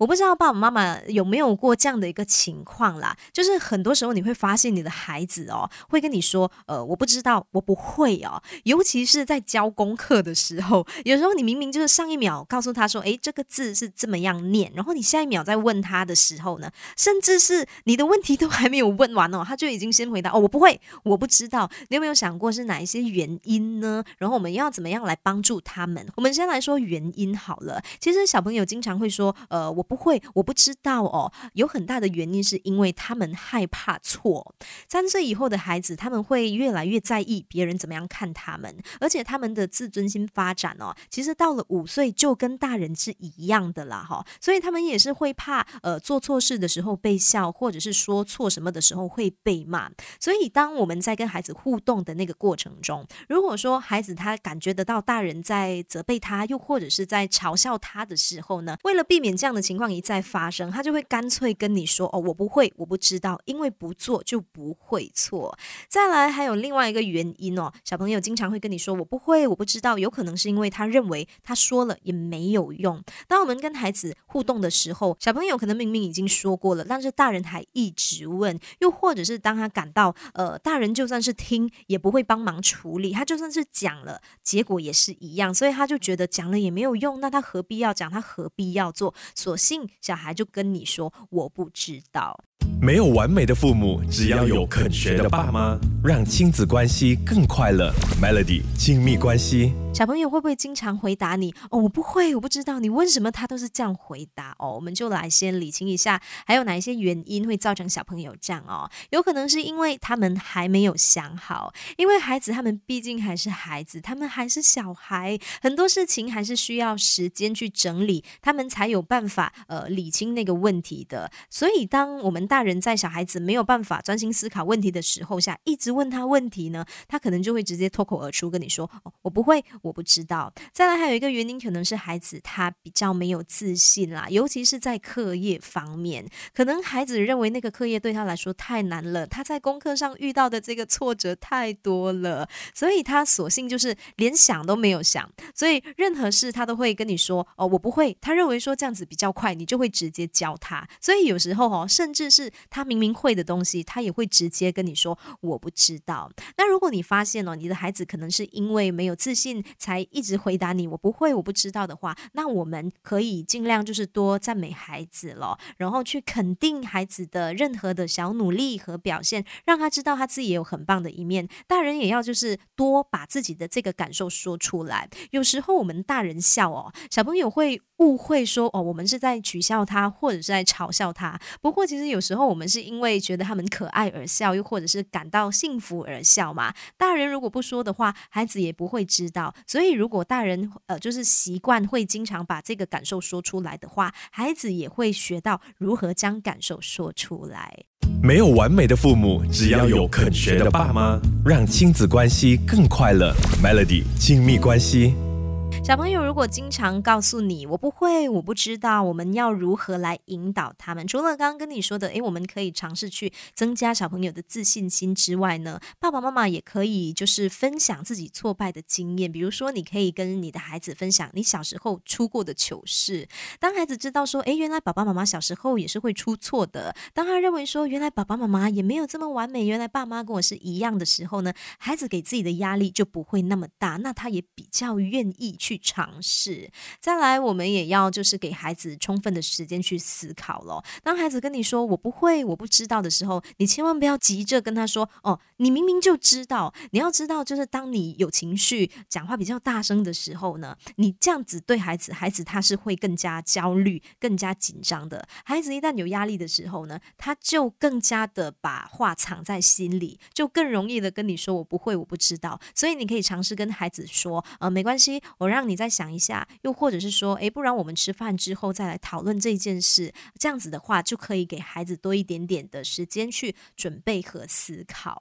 我不知道爸爸妈妈有没有过这样的一个情况啦，就是很多时候你会发现你的孩子哦，会跟你说，呃，我不知道，我不会哦，尤其是在教功课的时候，有时候你明明就是上一秒告诉他说，诶，这个字是这么样念，然后你下一秒再问他的时候呢，甚至是你的问题都还没有问完哦，他就已经先回答，哦，我不会，我不知道。你有没有想过是哪一些原因呢？然后我们要怎么样来帮助他们？我们先来说原因好了。其实小朋友经常会说，呃，我。不会，我不知道哦。有很大的原因是因为他们害怕错。三岁以后的孩子，他们会越来越在意别人怎么样看他们，而且他们的自尊心发展哦，其实到了五岁就跟大人是一样的啦哈。所以他们也是会怕呃做错事的时候被笑，或者是说错什么的时候会被骂。所以当我们在跟孩子互动的那个过程中，如果说孩子他感觉得到大人在责备他，又或者是在嘲笑他的时候呢，为了避免这样的情。况一再发生，他就会干脆跟你说：“哦，我不会，我不知道，因为不做就不会错。”再来，还有另外一个原因哦，小朋友经常会跟你说：“我不会，我不知道。”有可能是因为他认为他说了也没有用。当我们跟孩子互动的时候，小朋友可能明明已经说过了，但是大人还一直问，又或者是当他感到呃，大人就算是听也不会帮忙处理，他就算是讲了，结果也是一样，所以他就觉得讲了也没有用，那他何必要讲？他何必要做？所小孩就跟你说：“我不知道。”没有完美的父母，只要有肯学的爸妈，让亲子关系更快乐。Melody 亲密关系，小朋友会不会经常回答你？哦，我不会，我不知道。你问什么，他都是这样回答哦。我们就来先理清一下，还有哪一些原因会造成小朋友这样哦？有可能是因为他们还没有想好，因为孩子他们毕竟还是孩子，他们还是小孩，很多事情还是需要时间去整理，他们才有办法呃理清那个问题的。所以当我们大人。在小孩子没有办法专心思考问题的时候下，一直问他问题呢，他可能就会直接脱口而出跟你说：“哦，我不会，我不知道。”再来还有一个原因，可能是孩子他比较没有自信啦，尤其是在课业方面，可能孩子认为那个课业对他来说太难了，他在功课上遇到的这个挫折太多了，所以他索性就是连想都没有想，所以任何事他都会跟你说：“哦，我不会。”他认为说这样子比较快，你就会直接教他，所以有时候哦，甚至是。他明明会的东西，他也会直接跟你说我不知道。那如果你发现哦，你的孩子可能是因为没有自信，才一直回答你我不会，我不知道的话，那我们可以尽量就是多赞美孩子了，然后去肯定孩子的任何的小努力和表现，让他知道他自己也有很棒的一面。大人也要就是多把自己的这个感受说出来。有时候我们大人笑哦，小朋友会误会说哦，我们是在取笑他，或者是在嘲笑他。不过其实有时候。我们是因为觉得他们可爱而笑，又或者是感到幸福而笑嘛？大人如果不说的话，孩子也不会知道。所以，如果大人呃就是习惯会经常把这个感受说出来的话，孩子也会学到如何将感受说出来。没有完美的父母，只要有肯学的爸妈，让亲子关系更快乐。Melody 亲密关系。小朋友如果经常告诉你我不会，我不知道，我们要如何来引导他们？除了刚刚跟你说的，诶，我们可以尝试去增加小朋友的自信心之外呢，爸爸妈妈也可以就是分享自己挫败的经验。比如说，你可以跟你的孩子分享你小时候出过的糗事。当孩子知道说，诶，原来爸爸妈妈小时候也是会出错的。当他认为说，原来爸爸妈妈也没有这么完美，原来爸妈跟我是一样的时候呢，孩子给自己的压力就不会那么大，那他也比较愿意去。去尝试，再来，我们也要就是给孩子充分的时间去思考咯。当孩子跟你说我不会，我不知道的时候，你千万不要急着跟他说哦，你明明就知道。你要知道，就是当你有情绪、讲话比较大声的时候呢，你这样子对孩子，孩子他是会更加焦虑、更加紧张的。孩子一旦有压力的时候呢，他就更加的把话藏在心里，就更容易的跟你说我不会，我不知道。所以你可以尝试跟孩子说，呃，没关系，我让。让你再想一下，又或者是说，诶，不然我们吃饭之后再来讨论这件事，这样子的话就可以给孩子多一点点的时间去准备和思考。